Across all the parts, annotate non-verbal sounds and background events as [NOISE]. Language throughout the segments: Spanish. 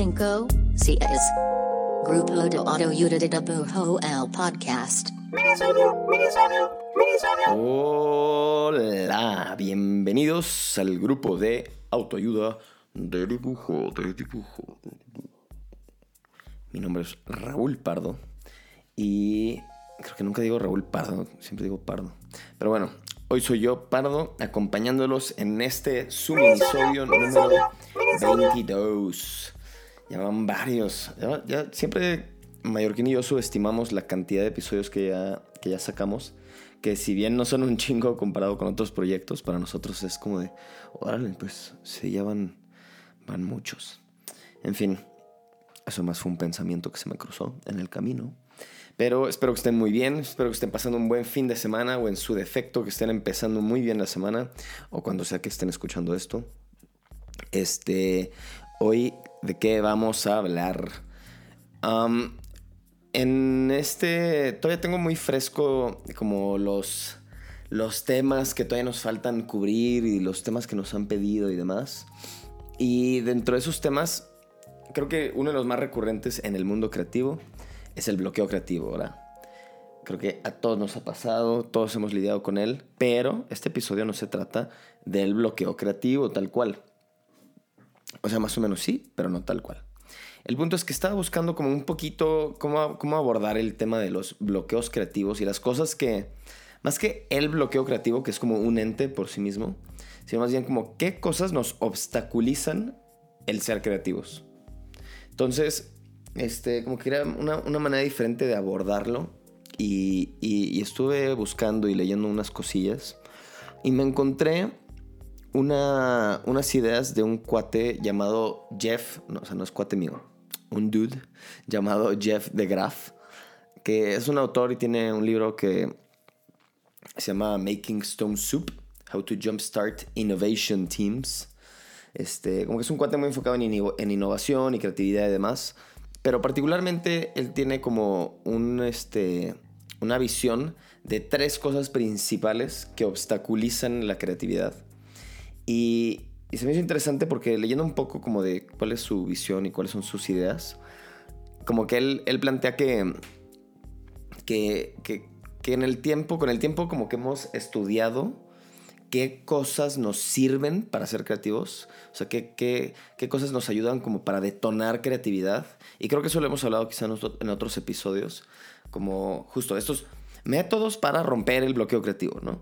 cinco, seis. Grupo de Dibujo el podcast. Hola, bienvenidos al grupo de autoayuda de dibujo, de dibujo. Mi nombre es Raúl Pardo y creo que nunca digo Raúl Pardo, siempre digo Pardo. Pero bueno, hoy soy yo, Pardo, acompañándolos en este su episodio número 22. Ya van varios. Ya, siempre Mallorquín y yo subestimamos la cantidad de episodios que ya, que ya sacamos. Que si bien no son un chingo comparado con otros proyectos, para nosotros es como de, órale, pues sí, ya van, van muchos. En fin, eso más fue un pensamiento que se me cruzó en el camino. Pero espero que estén muy bien, espero que estén pasando un buen fin de semana o en su defecto que estén empezando muy bien la semana o cuando sea que estén escuchando esto. Este, hoy de qué vamos a hablar. En este, todavía tengo muy fresco como los, los temas que todavía nos faltan cubrir y los temas que nos han pedido y demás. Y dentro de esos temas, creo que uno de los más recurrentes en el mundo creativo es el bloqueo creativo, ¿verdad? Creo que a todos nos ha pasado, todos hemos lidiado con él, pero este episodio no se trata del bloqueo creativo tal cual. O sea, más o menos sí, pero no tal cual. El punto es que estaba buscando como un poquito cómo, cómo abordar el tema de los bloqueos creativos y las cosas que, más que el bloqueo creativo, que es como un ente por sí mismo, sino más bien como qué cosas nos obstaculizan el ser creativos. Entonces, este, como que era una, una manera diferente de abordarlo y, y, estuve buscando y leyendo unas cosillas y me encontré una, unas ideas de un cuate llamado Jeff, no, o sea, no es cuate mío, un dude llamado Jeff de Graff, que es un autor y tiene un libro que se llama Making Stone Soup, How to Jumpstart Innovation Teams. Este, como que es un cuate muy enfocado en, en innovación y creatividad y demás. Pero particularmente él tiene como un, este, una visión de tres cosas principales que obstaculizan la creatividad. Y, se me hizo interesante porque leyendo un poco como de cuál es su visión y cuáles son sus ideas, como que él, él plantea que, que, que, en el tiempo, con el tiempo como que hemos estudiado qué cosas nos sirven para ser creativos, o sea, qué, qué, qué cosas nos ayudan como para detonar creatividad. Y creo que eso lo hemos hablado quizá en otros episodios, como justo estos métodos para romper el bloqueo creativo, ¿no?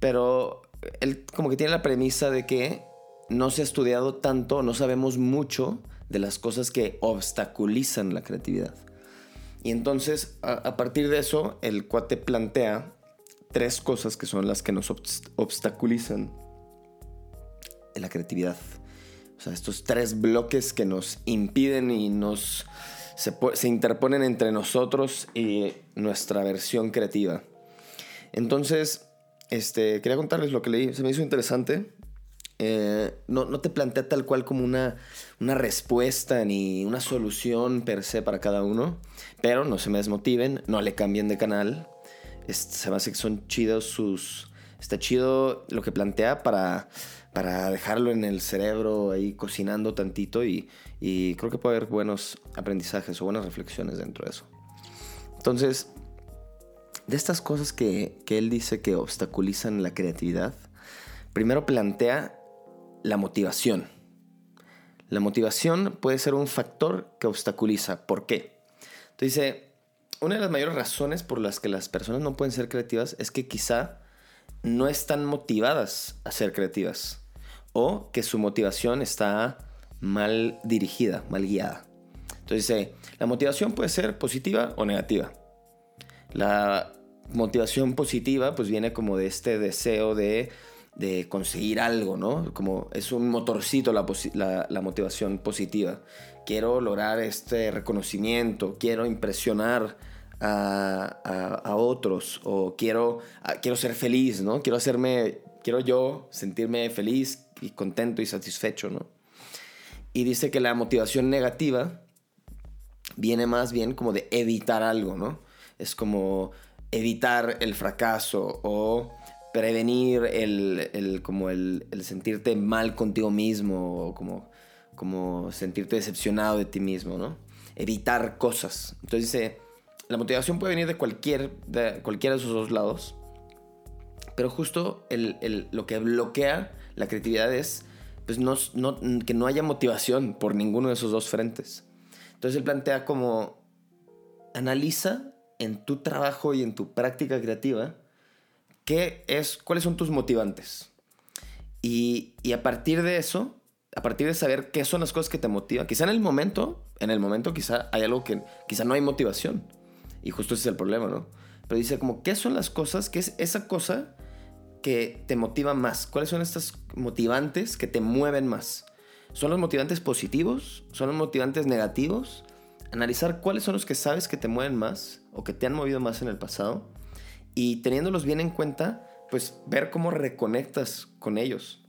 Pero él como que tiene la premisa de que no se ha estudiado tanto, no sabemos mucho de las cosas que obstaculizan la creatividad. Y entonces, a, partir de eso, el cuate plantea tres cosas que son las que nos obstaculizan la creatividad. O sea, estos tres bloques que nos impiden y nos se, se interponen entre nosotros y nuestra versión creativa. Entonces, este, quería contarles lo que leí, se me hizo interesante. Eh, no, no, te plantea tal cual como una, una respuesta ni una solución per se para cada uno, pero no se me desmotiven, no le cambien de canal. se me hace que son chidos sus... Está chido lo que plantea para, para dejarlo en el cerebro ahí cocinando tantito y, y creo que puede haber buenos aprendizajes o buenas reflexiones dentro de eso. Entonces, de estas cosas que, él dice que obstaculizan la creatividad, primero plantea la motivación. La motivación puede ser un factor que obstaculiza. ¿Por qué? Entonces dice, una de las mayores razones por las que las personas no pueden ser creativas es que quizá no están motivadas a ser creativas o que su motivación está mal dirigida, mal guiada. Entonces dice, la motivación puede ser positiva o negativa. La motivación positiva pues viene como de este deseo de, conseguir algo, ¿no? Como es un motorcito la, motivación positiva. Quiero lograr este reconocimiento, quiero impresionar a, otros o quiero, quiero ser feliz, ¿no? Quiero hacerme, quiero yo sentirme feliz y contento y satisfecho, ¿no? Y dice que la motivación negativa viene más bien como de evitar algo, ¿no? Es como evitar el fracaso o prevenir el, como el, sentirte mal contigo mismo o como, como sentirte decepcionado de ti mismo, ¿no? Evitar cosas. Entonces dice, la motivación puede venir de, cualquier, de cualquiera de esos dos lados, pero justo lo que bloquea la creatividad es pues no, que no haya motivación por ninguno de esos dos frentes. Entonces él plantea como, analiza en tu trabajo y en tu práctica creativa, ¿qué es, ¿cuáles son tus motivantes? Y, y, a partir de eso, a partir de saber qué son las cosas que te motivan, quizá en el momento, en el momento quizá hay algo que, quizá no hay motivación. Y justo ese es el problema, ¿no? Pero dice como, ¿qué son las cosas? ¿Qué es esa cosa que te motiva más? ¿Cuáles son estas motivantes que te mueven más? ¿Son los motivantes positivos? ¿Son los motivantes negativos? Analizar cuáles son los que sabes que te mueven más o que te han movido más en el pasado y teniéndolos bien en cuenta, pues ver cómo reconectas con ellos.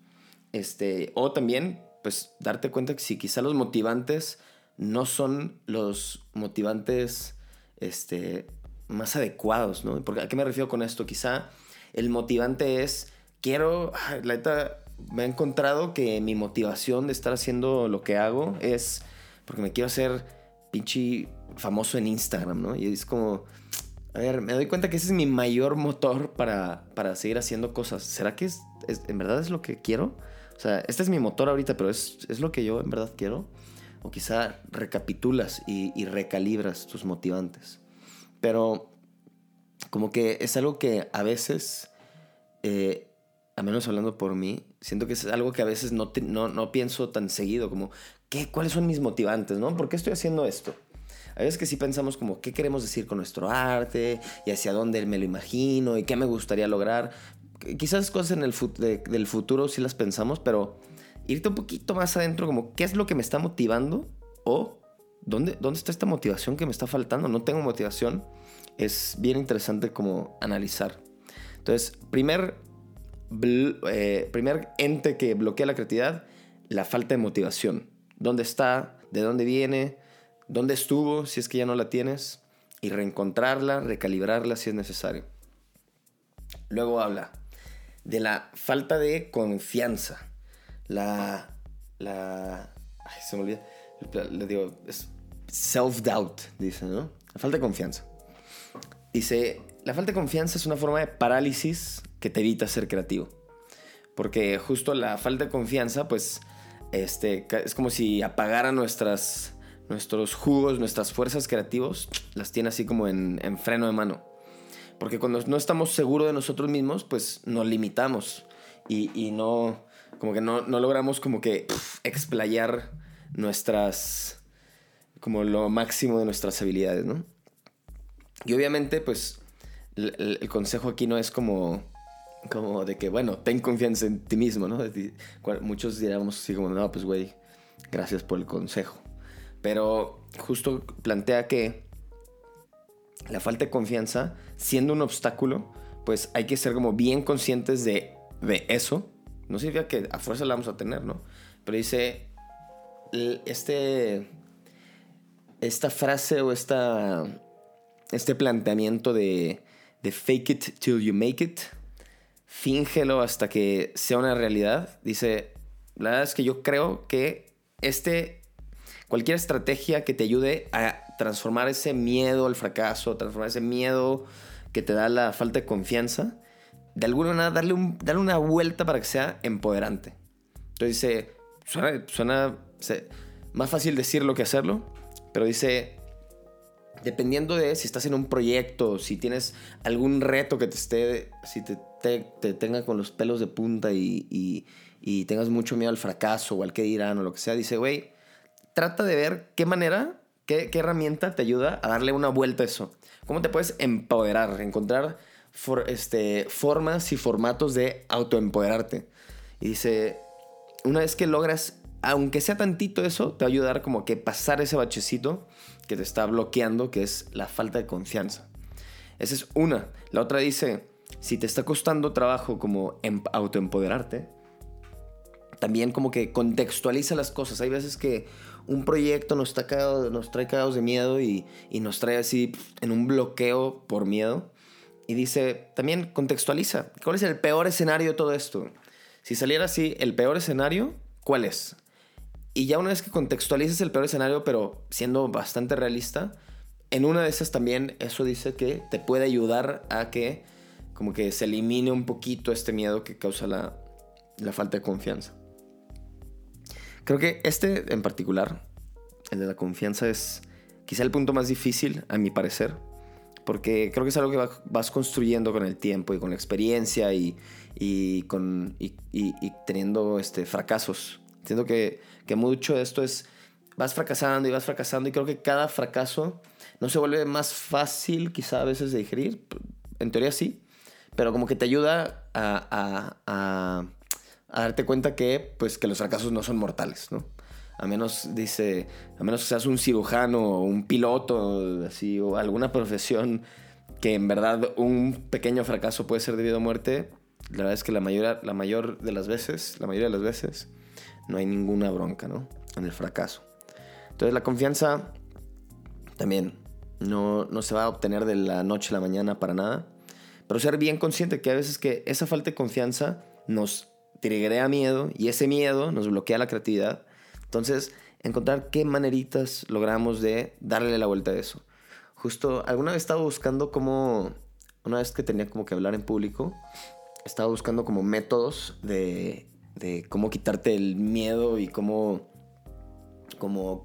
Este, o también, pues darte cuenta que si quizá los motivantes no son los motivantes este, más adecuados, ¿no? Porque, ¿A qué me refiero con esto? Quizá el motivante es, quiero, la neta, me he encontrado que mi motivación de estar haciendo lo que hago es porque me quiero hacer pinche famoso en Instagram, ¿no? Y es como, a ver, me doy cuenta que ese es mi mayor motor para, para seguir haciendo cosas. ¿Será que es, en verdad es lo que quiero? O sea, este es mi motor ahorita, pero ¿es, es lo que yo en verdad quiero? O quizá recapitulas y, recalibras tus motivantes. Pero como que es algo que a veces, eh, a menos hablando por mí, siento que es algo que a veces no, no, no, pienso tan seguido, como, ¿qué, ¿cuáles son mis motivantes? ¿no? ¿Por qué estoy haciendo esto? A veces que sí pensamos como, ¿qué queremos decir con nuestro arte? Y hacia dónde me lo imagino y qué me gustaría lograr. Quizás cosas en el del futuro sí las pensamos, pero irte un poquito más adentro, como, ¿qué es lo que me está motivando? O, ¿dónde, dónde está esta motivación que me está faltando? No tengo motivación es bien interesante como analizar. Entonces, primer, eh, primer ente que bloquea la creatividad, la falta de motivación. ¿Dónde está? ¿De dónde viene? ¿Dónde estuvo si es que ya no la tienes? Y reencontrarla, recalibrarla si es necesario. Luego habla de la falta de confianza. La... la ay, se me olvida. Le digo, es self-doubt, dice, ¿no? La falta de confianza. Dice, la falta de confianza es una forma de parálisis que te evita ser creativo. Porque justo la falta de confianza, pues, este, es como si apagara nuestras, nuestros jugos, nuestras fuerzas creativos, las tiene así como en, freno de mano. Porque cuando no estamos seguros de nosotros mismos, pues nos limitamos y, no, como que no, no logramos como que explayar nuestras, como lo máximo de nuestras habilidades, ¿no? Y obviamente, pues, el, consejo aquí no es como, como de que, bueno, ten confianza en ti mismo, ¿no? Muchos diríamos así como, no, pues, güey, gracias por el consejo. Pero justo plantea que la falta de confianza, siendo un obstáculo, pues hay que ser como bien conscientes de, de eso. No significa que a fuerza la vamos a tener, ¿no? Pero dice, este, esta frase o esta este planteamiento de, de fake it till you make it, fíngelo hasta que sea una realidad. Dice, la verdad es que yo creo que este, cualquier estrategia que te ayude a transformar ese miedo al fracaso, transformar ese miedo que te da la falta de confianza, de alguna manera darle, un, darle una vuelta para que sea empoderante. Entonces dice, suena, suena más fácil decirlo que hacerlo, pero dice, dependiendo de si estás en un proyecto, si tienes algún reto que te esté, si te, te, tenga con los pelos de punta y, y, tengas mucho miedo al fracaso o al que dirán o lo que sea, dice, güey, trata de ver qué manera, qué, qué, herramienta te ayuda a darle una vuelta a eso. ¿Cómo te puedes empoderar? Encontrar este, formas y formatos de autoempoderarte. Y dice, una vez que logras aunque sea tantito eso, te va a ayudar como que pasar ese bachecito que te está bloqueando, que es la falta de confianza. Esa es una. La otra dice, si te está costando trabajo como em, autoempoderarte, también como que contextualiza las cosas. Hay veces que un proyecto nos, está nos trae cagados de miedo y, y, nos trae así en un bloqueo por miedo. y dice, también contextualiza, ¿cuál es el peor escenario de todo esto? Si saliera así, el peor escenario, ¿cuál es? Y ya una vez que contextualices el peor escenario, pero siendo bastante realista, en una de esas también eso dice que te puede ayudar a que como que se elimine un poquito este miedo que causa la, la falta de confianza. Creo que este en particular, el de la confianza, es quizá el punto más difícil, a mi parecer, porque creo que es algo que vas construyendo con el tiempo y con la experiencia y, y con, y, teniendo este, fracasos. Entiendo que, que mucho de esto es, vas fracasando y vas fracasando y creo que cada fracaso no se vuelve más fácil quizá a veces de digerir, en teoría sí, pero como que te ayuda a, a, a, darte cuenta que, pues, que los fracasos no son mortales, ¿no? A menos, dice, a menos que seas un cirujano o un piloto, así, o alguna profesión que en verdad un pequeño fracaso puede ser debido a muerte, la verdad es que la, mayor, la mayor de las veces, la mayoría de las veces, no hay ninguna bronca, ¿no? En el fracaso. Entonces la confianza también no, no se va a obtener de la noche a la mañana para nada. Pero ser bien consciente que a veces que esa falta de confianza nos triggerea miedo y ese miedo nos bloquea la creatividad. Entonces, encontrar qué maneritas logramos de darle la vuelta a eso. Justo, alguna vez estaba buscando cómo, una vez que tenía como que hablar en público, estaba buscando como métodos de, de cómo quitarte el miedo y cómo como,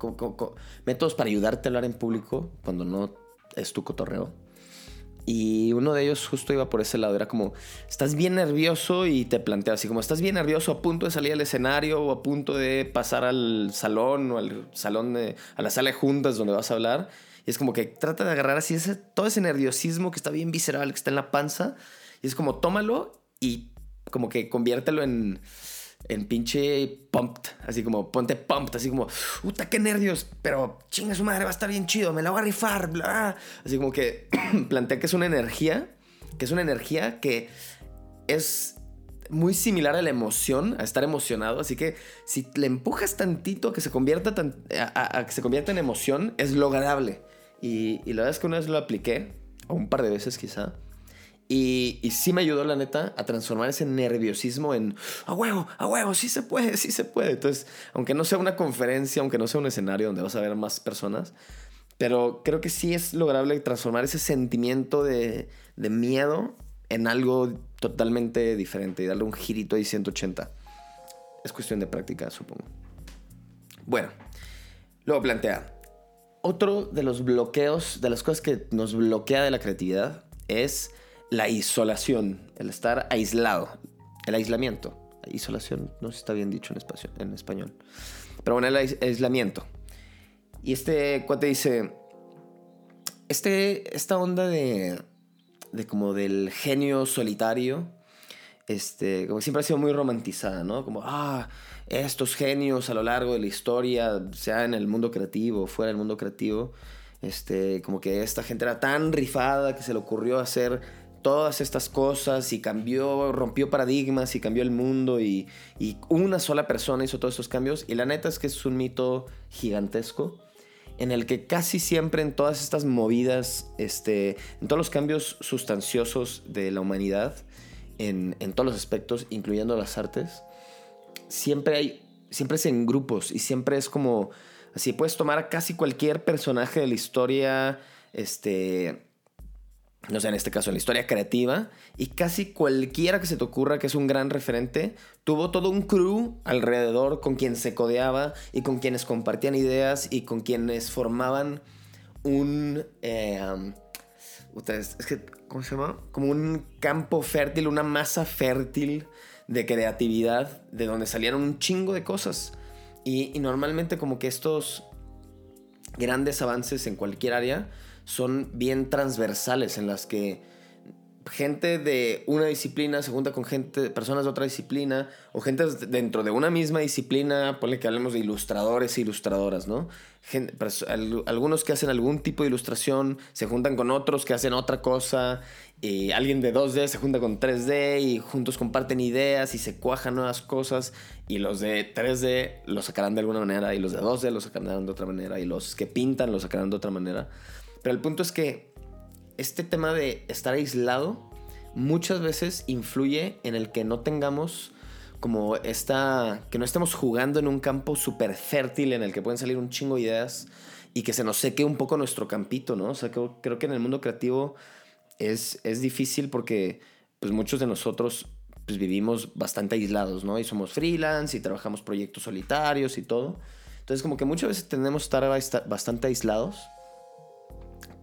métodos para ayudarte a hablar en público cuando no es tu cotorreo. Y uno de ellos justo iba por ese lado. Era como, estás bien nervioso y te planteas así como, estás bien nervioso a punto de salir al escenario o a punto de pasar al salón o al salón a la sala de juntas donde vas a hablar. Y es como que trata de agarrar así ese, todo ese nerviosismo que está bien visceral, que está en la panza. Y es como, tómalo y como que conviértelo en en pinche pumped, así como ponte pumped, así como, puta, qué nervios, pero chinga su madre, va a estar bien chido, me la voy a rifar, bla. Así como que [CLEARS THROAT] plantea que es una energía, que es una energía que es muy similar a la emoción, a estar emocionado, así que si le empujas tantito a que se convierta, a, que se convierta en emoción, es lograble. Y, y la verdad es que una vez lo apliqué, o un par de veces quizá, y, y, sí me ayudó, la neta, a transformar ese nerviosismo en a huevo, a huevo, sí se puede, sí se puede. Entonces, aunque no sea una conferencia, aunque no sea un escenario donde vas a ver más personas, pero creo que sí es lograble transformar ese sentimiento de, de miedo en algo totalmente diferente y darle un girito ahí 180. Es cuestión de práctica, supongo. Bueno, luego plantea. Otro de los bloqueos, de las cosas que nos bloquea de la creatividad, es la isolación, el estar aislado, el aislamiento. Isolación, no está bien dicho en español. Pero bueno, el aislamiento. Y este cuate dice, este, esta onda de, de como del genio solitario, este, como siempre ha sido muy romantizada, ¿no? Como, ah, estos genios a lo largo de la historia, sea en el mundo creativo, fuera del mundo creativo, este, como que esta gente era tan rifada que se le ocurrió hacer todas estas cosas y cambió, rompió paradigmas y cambió el mundo y, una sola persona hizo todos estos cambios. Y la neta es que es un mito gigantesco en el que casi siempre en todas estas movidas, este, en todos los cambios sustanciosos de la humanidad, en, todos los aspectos, incluyendo las artes, siempre hay, siempre es en grupos y siempre es como, así puedes tomar a casi cualquier personaje de la historia, este, no sé, en este caso en la historia creativa, y casi cualquiera que se te ocurra que es un gran referente, tuvo todo un crew alrededor con quien se codeaba y con quienes compartían ideas y con quienes formaban un... Eh, es que, ¿cómo se llama? Como un campo fértil, una masa fértil de creatividad, de donde salieron un chingo de cosas. Y normalmente como que estos grandes avances en cualquier área, son bien transversales en las que gente de una disciplina se junta con gente, personas de otra disciplina, o gente dentro de una misma disciplina, ponle que hablemos de ilustradores e ilustradoras, ¿no? algunos que hacen algún tipo de ilustración se juntan con otros que hacen otra cosa, y alguien de 2D se junta con 3D y juntos comparten ideas y se cuajan nuevas cosas, y los de 3D lo sacarán de alguna manera, y los de 2D lo sacarán de otra manera, y los que pintan lo sacarán de otra manera. Pero el punto es que este tema de estar aislado muchas veces influye en el que no tengamos como esta, que no estemos jugando en un campo súper fértil en el que pueden salir un chingo de ideas y que se nos seque un poco nuestro campito, ¿no? O sea, creo, que en el mundo creativo es, es difícil porque pues muchos de nosotros pues vivimos bastante aislados, ¿no? Y somos freelance y trabajamos proyectos solitarios y todo. Entonces como que muchas veces tendemos a estar bastante aislados,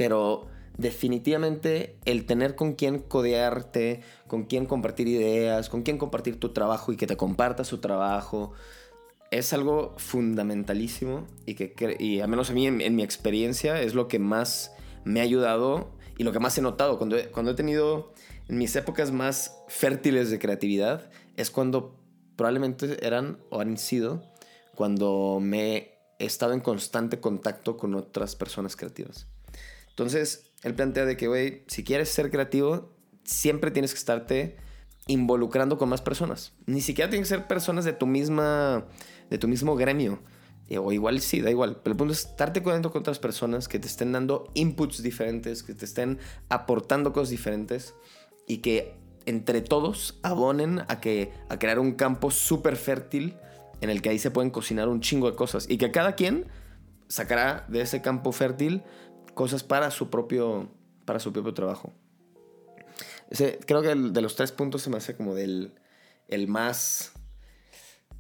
pero definitivamente el tener con quién codearte, con quién compartir ideas, con quién compartir tu trabajo y que te comparta su trabajo, es algo fundamentalísimo y que, y al menos a mí en, mi experiencia es lo que más me ha ayudado y lo que más he notado cuando cuando he tenido en mis épocas más fértiles de creatividad es cuando probablemente eran o han sido cuando me he estado en constante contacto con otras personas creativas. Entonces, él plantea de que, güey, si quieres ser creativo, siempre tienes que estarte involucrando con más personas. Ni siquiera tienen que ser personas de tu misma, de tu mismo gremio. Eh, o igual sí, da igual. Pero el punto es estarte con otras personas que te estén dando inputs diferentes, que te estén aportando cosas diferentes y que entre todos abonen a, que, a crear un campo súper fértil en el que ahí se pueden cocinar un chingo de cosas y que cada quien sacará de ese campo fértil cosas para su propio, para su propio trabajo. creo que el, de los tres puntos se me hace como del el más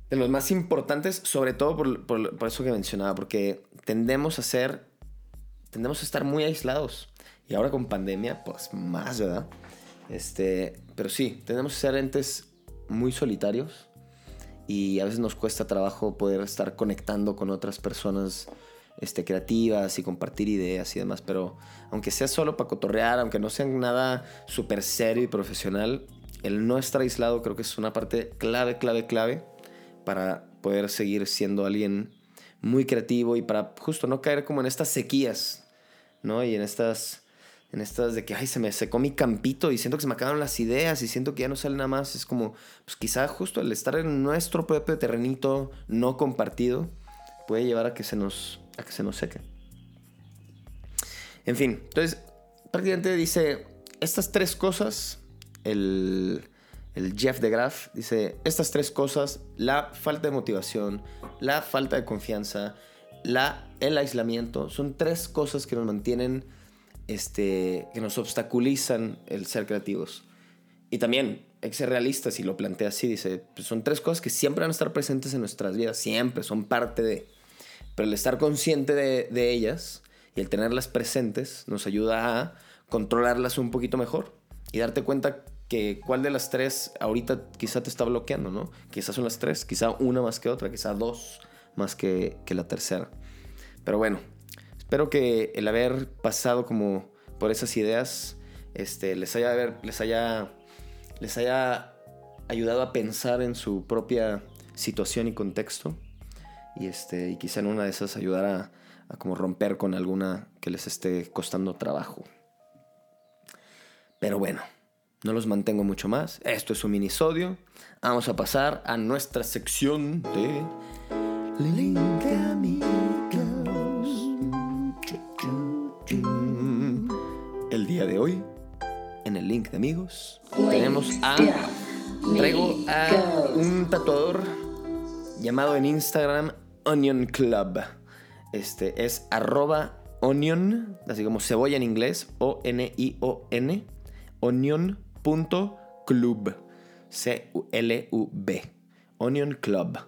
de los más importantes, sobre todo por, por, por, eso que mencionaba, porque tendemos a ser, tendemos a estar muy aislados. Y ahora con pandemia, pues más, ¿verdad? Este, pero sí, tenemos que ser entes muy solitarios y a veces nos cuesta trabajo poder estar conectando con otras personas este, creativas y compartir ideas y demás, pero aunque sea solo para cotorrear, aunque no sea nada súper serio y profesional, el no estar aislado creo que es una parte clave, clave, clave para poder seguir siendo alguien muy creativo y para justo no caer como en estas sequías, ¿no? Y en estas en estas de que, ay, se me secó mi campito y siento que se me acabaron las ideas y siento que ya no sale nada más. Es como, pues quizá justo el estar en nuestro propio terrenito no compartido puede llevar a que se nos, que se nos seque. En fin, entonces, prácticamente dice, estas tres cosas, el, Jeff de Graff dice, estas tres cosas, la falta de motivación, la falta de confianza, la, el aislamiento, son tres cosas que nos mantienen este, que nos obstaculizan el ser creativos. Y también hay que ser realistas y lo plantea así, dice, pues son tres cosas que siempre van a estar presentes en nuestras vidas, siempre, son parte de... Pero el estar consciente de, ellas y el tenerlas presentes nos ayuda a controlarlas un poquito mejor y darte cuenta que cuál de las tres ahorita quizá te está bloqueando, ¿no? Quizás son las tres, quizá una más que otra, quizá dos más que, que la tercera. Pero bueno, Espero que el haber pasado como por esas ideas este, les, haya, les, haya, les haya ayudado a pensar en su propia situación y contexto. Y, este, y quizá en una de esas ayudara a, como romper con alguna que les esté costando trabajo. Pero bueno, no los mantengo mucho más. Esto es un minisodio. Vamos a pasar a nuestra sección de Link El día de hoy, en el link de amigos, tenemos a. Traigo a un tatuador llamado en Instagram Onion Club. Este es arroba onion, así como cebolla en inglés, O-N-I-O-N, onion.club, C-L-U-B, Onion Club.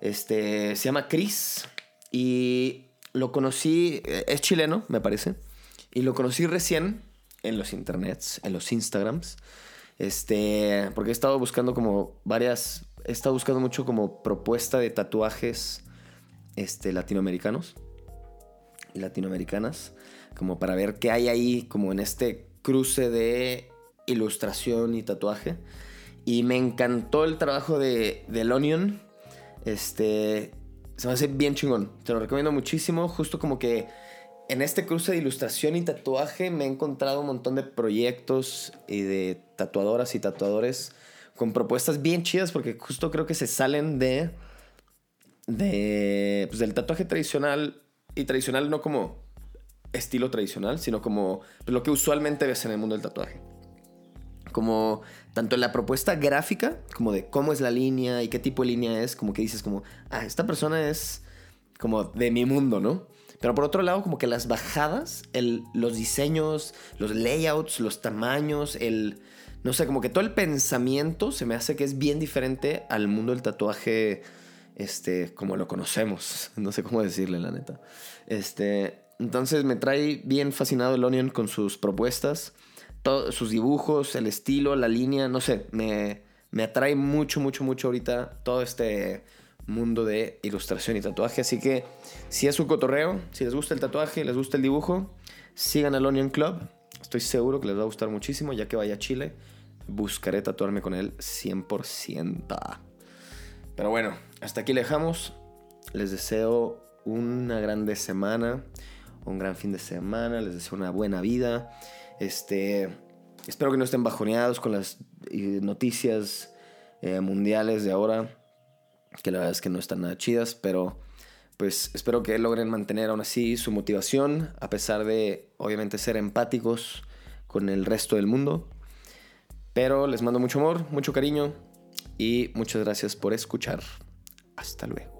Este se llama Chris y lo conocí, eh, es chileno, me parece. Y lo conocí recién en los internets, en los Instagrams. Este, porque he estado buscando como varias, he estado buscando mucho como propuesta de tatuajes este, latinoamericanos y latinoamericanas, como para ver qué hay ahí como en este cruce de ilustración y tatuaje. Y me encantó el trabajo de, de Onion. Este, se me hace bien chingón. Te lo recomiendo muchísimo. Justo como que en este cruce de ilustración y tatuaje me he encontrado un montón de proyectos y de tatuadoras y tatuadores con propuestas bien chidas porque justo creo que se salen de, de pues del tatuaje tradicional y tradicional no como estilo tradicional, sino como pues, lo que usualmente ves en el mundo del tatuaje. Como tanto en la propuesta gráfica, como de cómo es la línea y qué tipo de línea es, como que dices como, ah, esta persona es como de mi mundo, ¿no? Pero por otro lado, como que las bajadas, el, los diseños, los layouts, los tamaños, el... No sé, como que todo el pensamiento se me hace que es bien diferente al mundo del tatuaje, este, como lo conocemos. [LAUGHS] No sé cómo decirle, la neta. Este, entonces me trae bien fascinado el Onion con sus propuestas, todos sus dibujos, el estilo, la línea, no sé, me, me atrae mucho, mucho, mucho ahorita todo este mundo de ilustración y tatuaje. Así que si es un cotorreo, si les gusta el tatuaje, les gusta el dibujo, sigan al Onion Club. Estoy seguro que les va a gustar muchísimo. Ya que vaya a Chile, buscaré tatuarme con él 100%. Pero bueno, hasta aquí le dejamos. Les deseo una grande semana, un gran fin de semana. Les deseo una buena vida. Este, espero que no estén bajoneados con las eh, noticias eh, mundiales de ahora que la verdad es que no están nada chidas, pero pues espero que logren mantener aún así su motivación, a pesar de obviamente ser empáticos con el resto del mundo. Pero les mando mucho amor, mucho cariño y muchas gracias por escuchar. Hasta luego.